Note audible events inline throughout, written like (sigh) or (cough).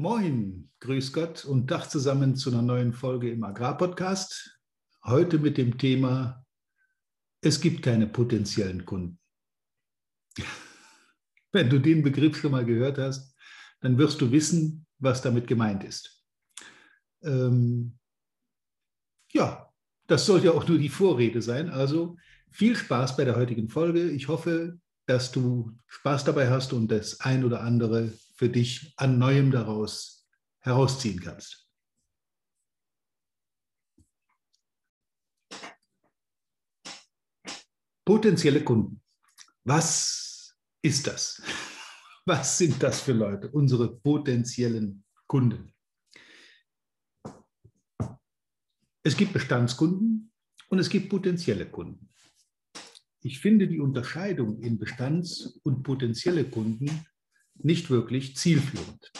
Moin, grüß Gott und Tag zusammen zu einer neuen Folge im Agrarpodcast. Heute mit dem Thema, es gibt keine potenziellen Kunden. (laughs) Wenn du den Begriff schon mal gehört hast, dann wirst du wissen, was damit gemeint ist. Ähm, ja, das soll ja auch nur die Vorrede sein. Also viel Spaß bei der heutigen Folge. Ich hoffe, dass du Spaß dabei hast und das ein oder andere für dich an Neuem daraus herausziehen kannst. Potenzielle Kunden. Was ist das? (laughs) Was sind das für Leute, unsere potenziellen Kunden? Es gibt Bestandskunden und es gibt potenzielle Kunden. Ich finde die Unterscheidung in Bestands- und potenzielle Kunden nicht wirklich zielführend,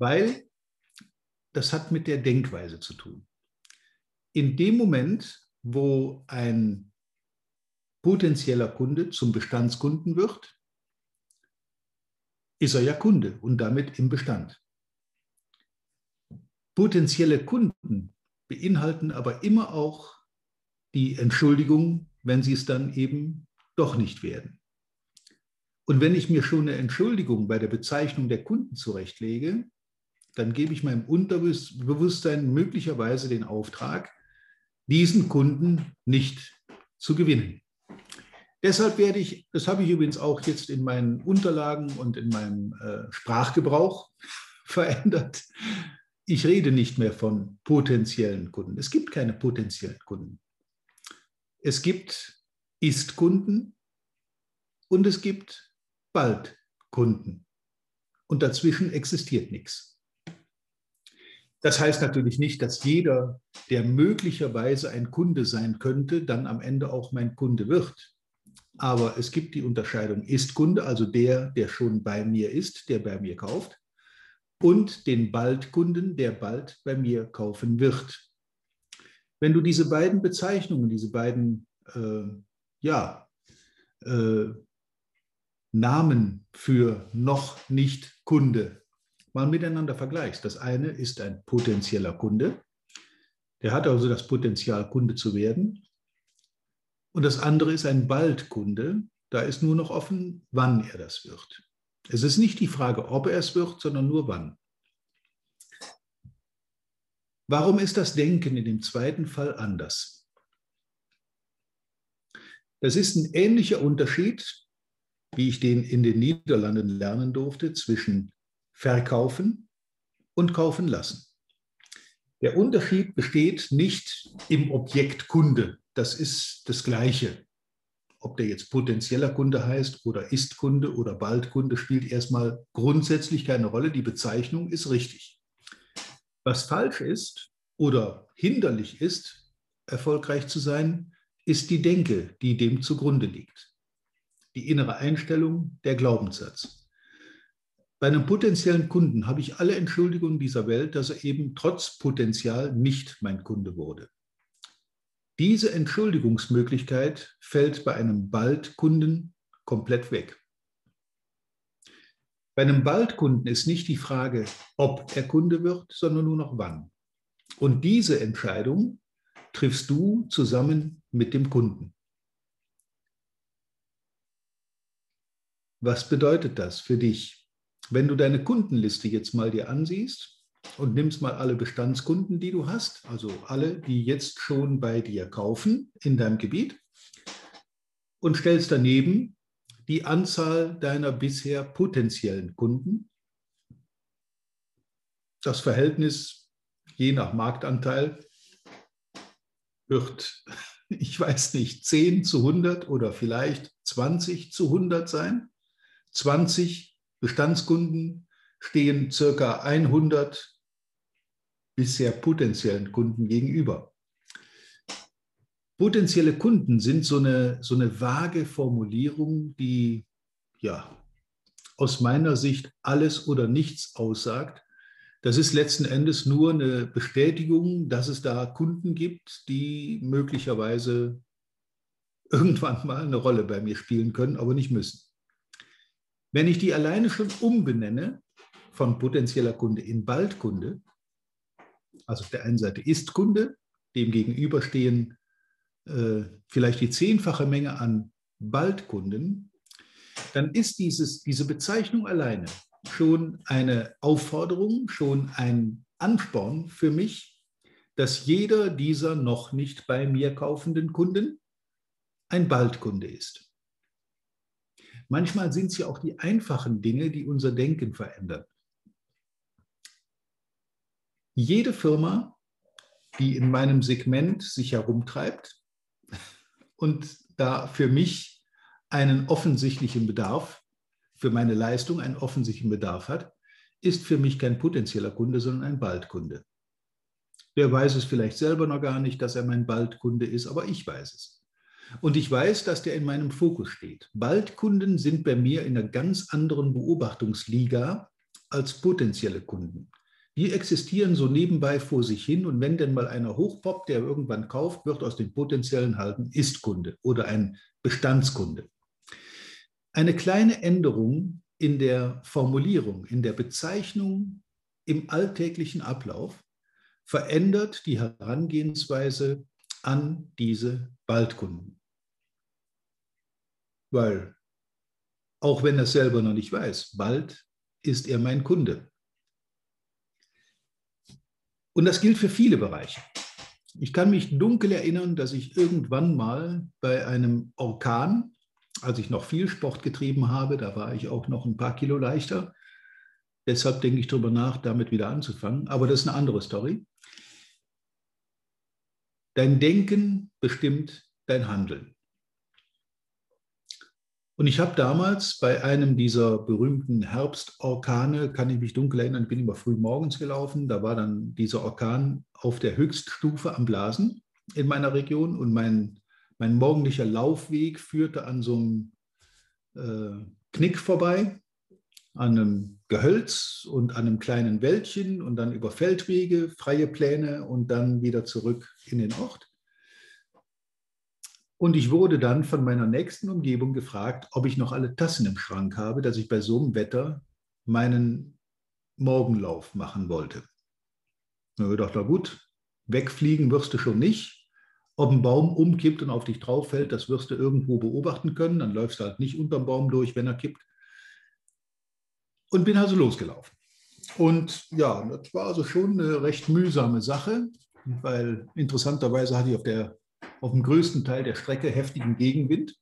weil das hat mit der Denkweise zu tun. In dem Moment, wo ein potenzieller Kunde zum Bestandskunden wird, ist er ja Kunde und damit im Bestand. Potenzielle Kunden beinhalten aber immer auch die Entschuldigung, wenn sie es dann eben doch nicht werden. Und wenn ich mir schon eine Entschuldigung bei der Bezeichnung der Kunden zurechtlege, dann gebe ich meinem Unterbewusstsein möglicherweise den Auftrag, diesen Kunden nicht zu gewinnen. Deshalb werde ich, das habe ich übrigens auch jetzt in meinen Unterlagen und in meinem äh, Sprachgebrauch (laughs) verändert. Ich rede nicht mehr von potenziellen Kunden. Es gibt keine potenziellen Kunden. Es gibt Ist-Kunden und es gibt bald Kunden. Und dazwischen existiert nichts. Das heißt natürlich nicht, dass jeder, der möglicherweise ein Kunde sein könnte, dann am Ende auch mein Kunde wird. Aber es gibt die Unterscheidung Ist-Kunde, also der, der schon bei mir ist, der bei mir kauft, und den Bald-Kunden, der bald bei mir kaufen wird. Wenn du diese beiden Bezeichnungen, diese beiden äh, ja, äh, Namen für noch nicht Kunde mal miteinander vergleichst. Das eine ist ein potenzieller Kunde, der hat also das Potenzial, Kunde zu werden. Und das andere ist ein Baldkunde, da ist nur noch offen, wann er das wird. Es ist nicht die Frage, ob er es wird, sondern nur wann. Warum ist das Denken in dem zweiten Fall anders? Das ist ein ähnlicher Unterschied, wie ich den in den Niederlanden lernen durfte, zwischen verkaufen und kaufen lassen. Der Unterschied besteht nicht im Objekt Kunde. Das ist das Gleiche. Ob der jetzt potenzieller Kunde heißt oder ist Kunde oder bald Kunde, spielt erstmal grundsätzlich keine Rolle. Die Bezeichnung ist richtig. Was falsch ist oder hinderlich ist, erfolgreich zu sein, ist die Denke, die dem zugrunde liegt die innere Einstellung, der Glaubenssatz. Bei einem potenziellen Kunden habe ich alle Entschuldigungen dieser Welt, dass er eben trotz Potenzial nicht mein Kunde wurde. Diese Entschuldigungsmöglichkeit fällt bei einem Baldkunden komplett weg. Bei einem Baldkunden ist nicht die Frage, ob er Kunde wird, sondern nur noch wann. Und diese Entscheidung triffst du zusammen mit dem Kunden. Was bedeutet das für dich? Wenn du deine Kundenliste jetzt mal dir ansiehst und nimmst mal alle Bestandskunden, die du hast, also alle, die jetzt schon bei dir kaufen in deinem Gebiet, und stellst daneben die Anzahl deiner bisher potenziellen Kunden, das Verhältnis je nach Marktanteil wird, (laughs) ich weiß nicht, 10 zu 100 oder vielleicht 20 zu 100 sein. 20 Bestandskunden stehen circa 100 bisher potenziellen Kunden gegenüber. Potenzielle Kunden sind so eine, so eine vage Formulierung, die ja aus meiner Sicht alles oder nichts aussagt. Das ist letzten Endes nur eine Bestätigung, dass es da Kunden gibt, die möglicherweise irgendwann mal eine Rolle bei mir spielen können, aber nicht müssen. Wenn ich die alleine schon umbenenne, von potenzieller Kunde in Baldkunde, also auf der einen Seite ist Kunde, dem gegenüberstehen äh, vielleicht die zehnfache Menge an Baldkunden, dann ist dieses, diese Bezeichnung alleine schon eine Aufforderung, schon ein Ansporn für mich, dass jeder dieser noch nicht bei mir kaufenden Kunden ein Baldkunde ist. Manchmal sind es ja auch die einfachen Dinge, die unser Denken verändern. Jede Firma, die in meinem Segment sich herumtreibt und da für mich einen offensichtlichen Bedarf, für meine Leistung einen offensichtlichen Bedarf hat, ist für mich kein potenzieller Kunde, sondern ein Baldkunde. Der weiß es vielleicht selber noch gar nicht, dass er mein Baldkunde ist, aber ich weiß es. Und ich weiß, dass der in meinem Fokus steht. Baldkunden sind bei mir in einer ganz anderen Beobachtungsliga als potenzielle Kunden. Die existieren so nebenbei vor sich hin und wenn denn mal einer hochpoppt, der irgendwann kauft, wird aus dem potenziellen halten Ist-Kunde oder ein Bestandskunde. Eine kleine Änderung in der Formulierung, in der Bezeichnung im alltäglichen Ablauf verändert die Herangehensweise an diese Baldkunden. Weil, auch wenn er es selber noch nicht weiß, bald ist er mein Kunde. Und das gilt für viele Bereiche. Ich kann mich dunkel erinnern, dass ich irgendwann mal bei einem Orkan, als ich noch viel Sport getrieben habe, da war ich auch noch ein paar Kilo leichter. Deshalb denke ich darüber nach, damit wieder anzufangen. Aber das ist eine andere Story. Dein Denken bestimmt dein Handeln. Und ich habe damals bei einem dieser berühmten Herbstorkane, kann ich mich dunkel erinnern, bin immer früh morgens gelaufen, da war dann dieser Orkan auf der Höchststufe am Blasen in meiner Region und mein, mein morgendlicher Laufweg führte an so einem äh, Knick vorbei, an einem Gehölz und an einem kleinen Wäldchen und dann über Feldwege, freie Pläne und dann wieder zurück in den Ort. Und ich wurde dann von meiner nächsten Umgebung gefragt, ob ich noch alle Tassen im Schrank habe, dass ich bei so einem Wetter meinen Morgenlauf machen wollte. Da habe ich gedacht, na gut, wegfliegen wirst du schon nicht. Ob ein Baum umkippt und auf dich drauf fällt, das wirst du irgendwo beobachten können. Dann läufst du halt nicht unterm Baum durch, wenn er kippt. Und bin also losgelaufen. Und ja, das war also schon eine recht mühsame Sache, weil interessanterweise hatte ich auf der auf dem größten Teil der Strecke heftigen Gegenwind.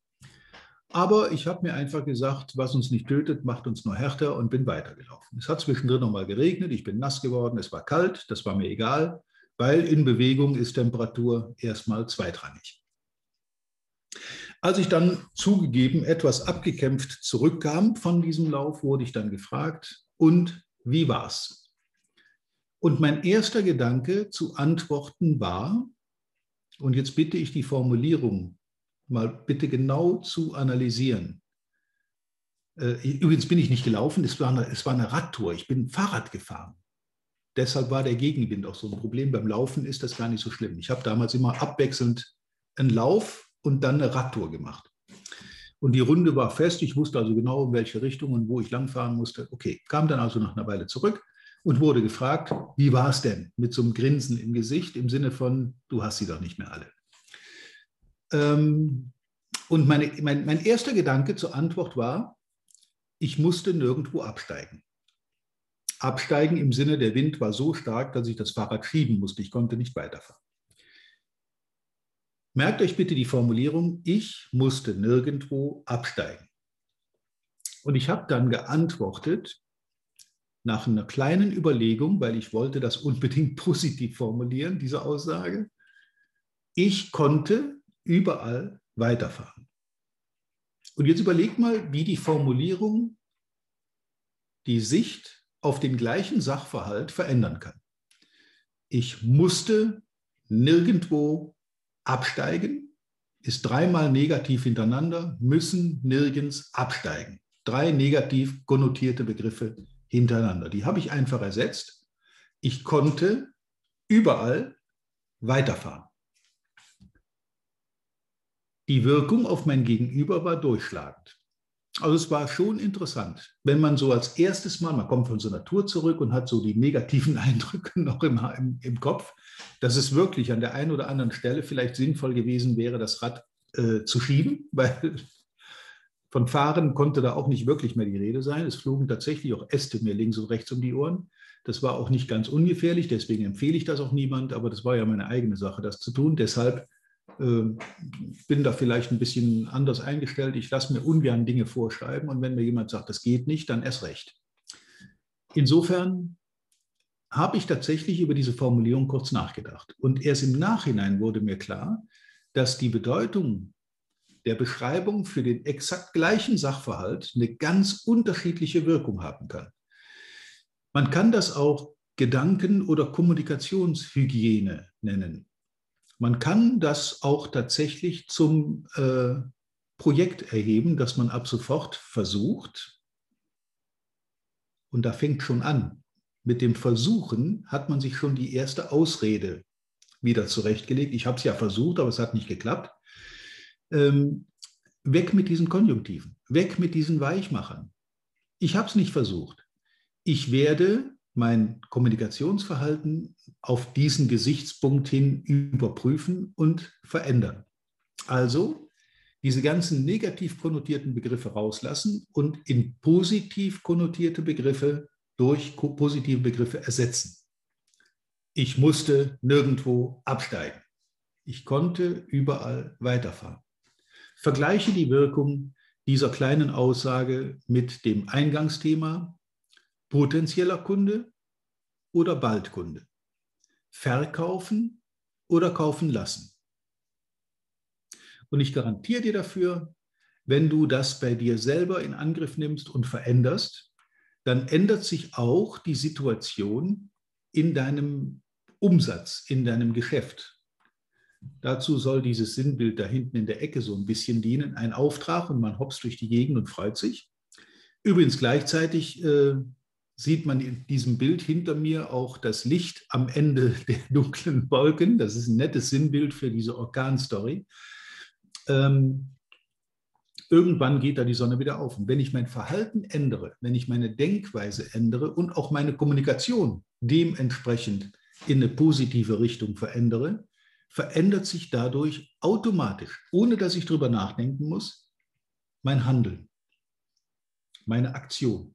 Aber ich habe mir einfach gesagt, was uns nicht tötet, macht uns nur härter und bin weitergelaufen. Es hat zwischendrin nochmal geregnet, ich bin nass geworden, es war kalt, das war mir egal, weil in Bewegung ist Temperatur erstmal zweitrangig. Als ich dann zugegeben etwas abgekämpft zurückkam von diesem Lauf, wurde ich dann gefragt, und wie war's? Und mein erster Gedanke zu antworten war, und jetzt bitte ich die Formulierung mal bitte genau zu analysieren. Äh, übrigens bin ich nicht gelaufen, es war, eine, es war eine Radtour, ich bin Fahrrad gefahren. Deshalb war der Gegenwind auch so ein Problem. Beim Laufen ist das gar nicht so schlimm. Ich habe damals immer abwechselnd einen Lauf und dann eine Radtour gemacht. Und die Runde war fest. Ich wusste also genau, in welche Richtung und wo ich langfahren musste. Okay, kam dann also nach einer Weile zurück und wurde gefragt, wie war es denn? Mit so einem Grinsen im Gesicht im Sinne von, du hast sie doch nicht mehr alle. Ähm, und meine, mein, mein erster Gedanke zur Antwort war, ich musste nirgendwo absteigen. Absteigen im Sinne, der Wind war so stark, dass ich das Fahrrad schieben musste. Ich konnte nicht weiterfahren. Merkt euch bitte die Formulierung, ich musste nirgendwo absteigen. Und ich habe dann geantwortet, nach einer kleinen Überlegung, weil ich wollte das unbedingt (laughs) positiv formulieren, diese Aussage, ich konnte überall weiterfahren. Und jetzt überleg mal, wie die Formulierung die Sicht auf den gleichen Sachverhalt verändern kann. Ich musste nirgendwo absteigen, ist dreimal negativ hintereinander, müssen nirgends absteigen. Drei negativ konnotierte Begriffe hintereinander. Die habe ich einfach ersetzt. Ich konnte überall weiterfahren. Die Wirkung auf mein Gegenüber war durchschlagend. Also es war schon interessant, wenn man so als erstes Mal, man kommt von so Tour zurück und hat so die negativen (laughs) Eindrücke noch im, im, im Kopf, dass es wirklich an der einen oder anderen Stelle vielleicht sinnvoll gewesen wäre, das Rad äh, zu schieben, (laughs) weil von Fahren konnte da auch nicht wirklich mehr die Rede sein. Es flogen tatsächlich auch Äste mir links und rechts um die Ohren. Das war auch nicht ganz ungefährlich, deswegen empfehle ich das auch niemand, aber das war ja meine eigene Sache, das zu tun. Deshalb bin da vielleicht ein bisschen anders eingestellt. Ich lasse mir ungern Dinge vorschreiben und wenn mir jemand sagt, das geht nicht, dann erst recht. Insofern habe ich tatsächlich über diese Formulierung kurz nachgedacht. Und erst im Nachhinein wurde mir klar, dass die Bedeutung der Beschreibung für den exakt gleichen Sachverhalt eine ganz unterschiedliche Wirkung haben kann. Man kann das auch Gedanken- oder Kommunikationshygiene nennen. Man kann das auch tatsächlich zum äh, Projekt erheben, dass man ab sofort versucht, und da fängt schon an, mit dem Versuchen hat man sich schon die erste Ausrede wieder zurechtgelegt. Ich habe es ja versucht, aber es hat nicht geklappt. Ähm, weg mit diesen Konjunktiven, weg mit diesen Weichmachern. Ich habe es nicht versucht. Ich werde mein Kommunikationsverhalten auf diesen Gesichtspunkt hin überprüfen und verändern. Also diese ganzen negativ konnotierten Begriffe rauslassen und in positiv konnotierte Begriffe durch positive Begriffe ersetzen. Ich musste nirgendwo absteigen. Ich konnte überall weiterfahren. Vergleiche die Wirkung dieser kleinen Aussage mit dem Eingangsthema potenzieller Kunde oder Baldkunde, verkaufen oder kaufen lassen. Und ich garantiere dir dafür, wenn du das bei dir selber in Angriff nimmst und veränderst, dann ändert sich auch die Situation in deinem Umsatz, in deinem Geschäft. Dazu soll dieses Sinnbild da hinten in der Ecke so ein bisschen dienen. Ein Auftrag und man hops durch die Gegend und freut sich. Übrigens gleichzeitig äh, sieht man in diesem Bild hinter mir auch das Licht am Ende (laughs) der dunklen Wolken. Das ist ein nettes Sinnbild für diese Orkanstory. Ähm, irgendwann geht da die Sonne wieder auf. Und wenn ich mein Verhalten ändere, wenn ich meine Denkweise ändere und auch meine Kommunikation dementsprechend in eine positive Richtung verändere, verändert sich dadurch automatisch, ohne dass ich darüber nachdenken muss, mein Handeln, meine Aktion.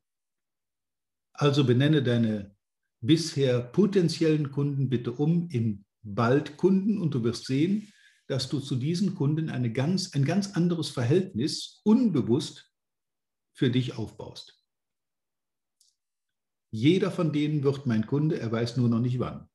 Also benenne deine bisher potenziellen Kunden bitte um in bald Kunden und du wirst sehen, dass du zu diesen Kunden eine ganz, ein ganz anderes Verhältnis unbewusst für dich aufbaust. Jeder von denen wird mein Kunde, er weiß nur noch nicht wann.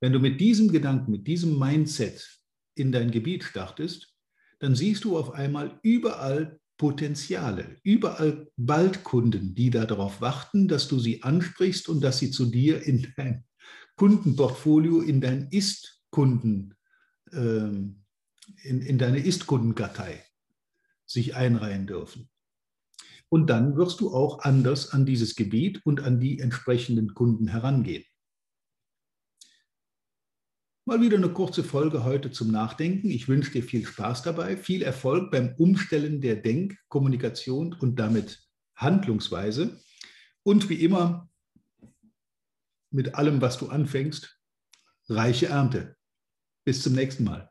Wenn du mit diesem Gedanken, mit diesem Mindset in dein Gebiet startest, dann siehst du auf einmal überall Potenziale, überall Waldkunden, die darauf warten, dass du sie ansprichst und dass sie zu dir in dein Kundenportfolio, in dein Ist-Kunden, ähm, in, in deine Ist-Kundenkartei sich einreihen dürfen. Und dann wirst du auch anders an dieses Gebiet und an die entsprechenden Kunden herangehen. Mal wieder eine kurze Folge heute zum Nachdenken. Ich wünsche dir viel Spaß dabei, viel Erfolg beim Umstellen der Denk-, Kommunikation und damit Handlungsweise. Und wie immer, mit allem, was du anfängst, reiche Ernte. Bis zum nächsten Mal.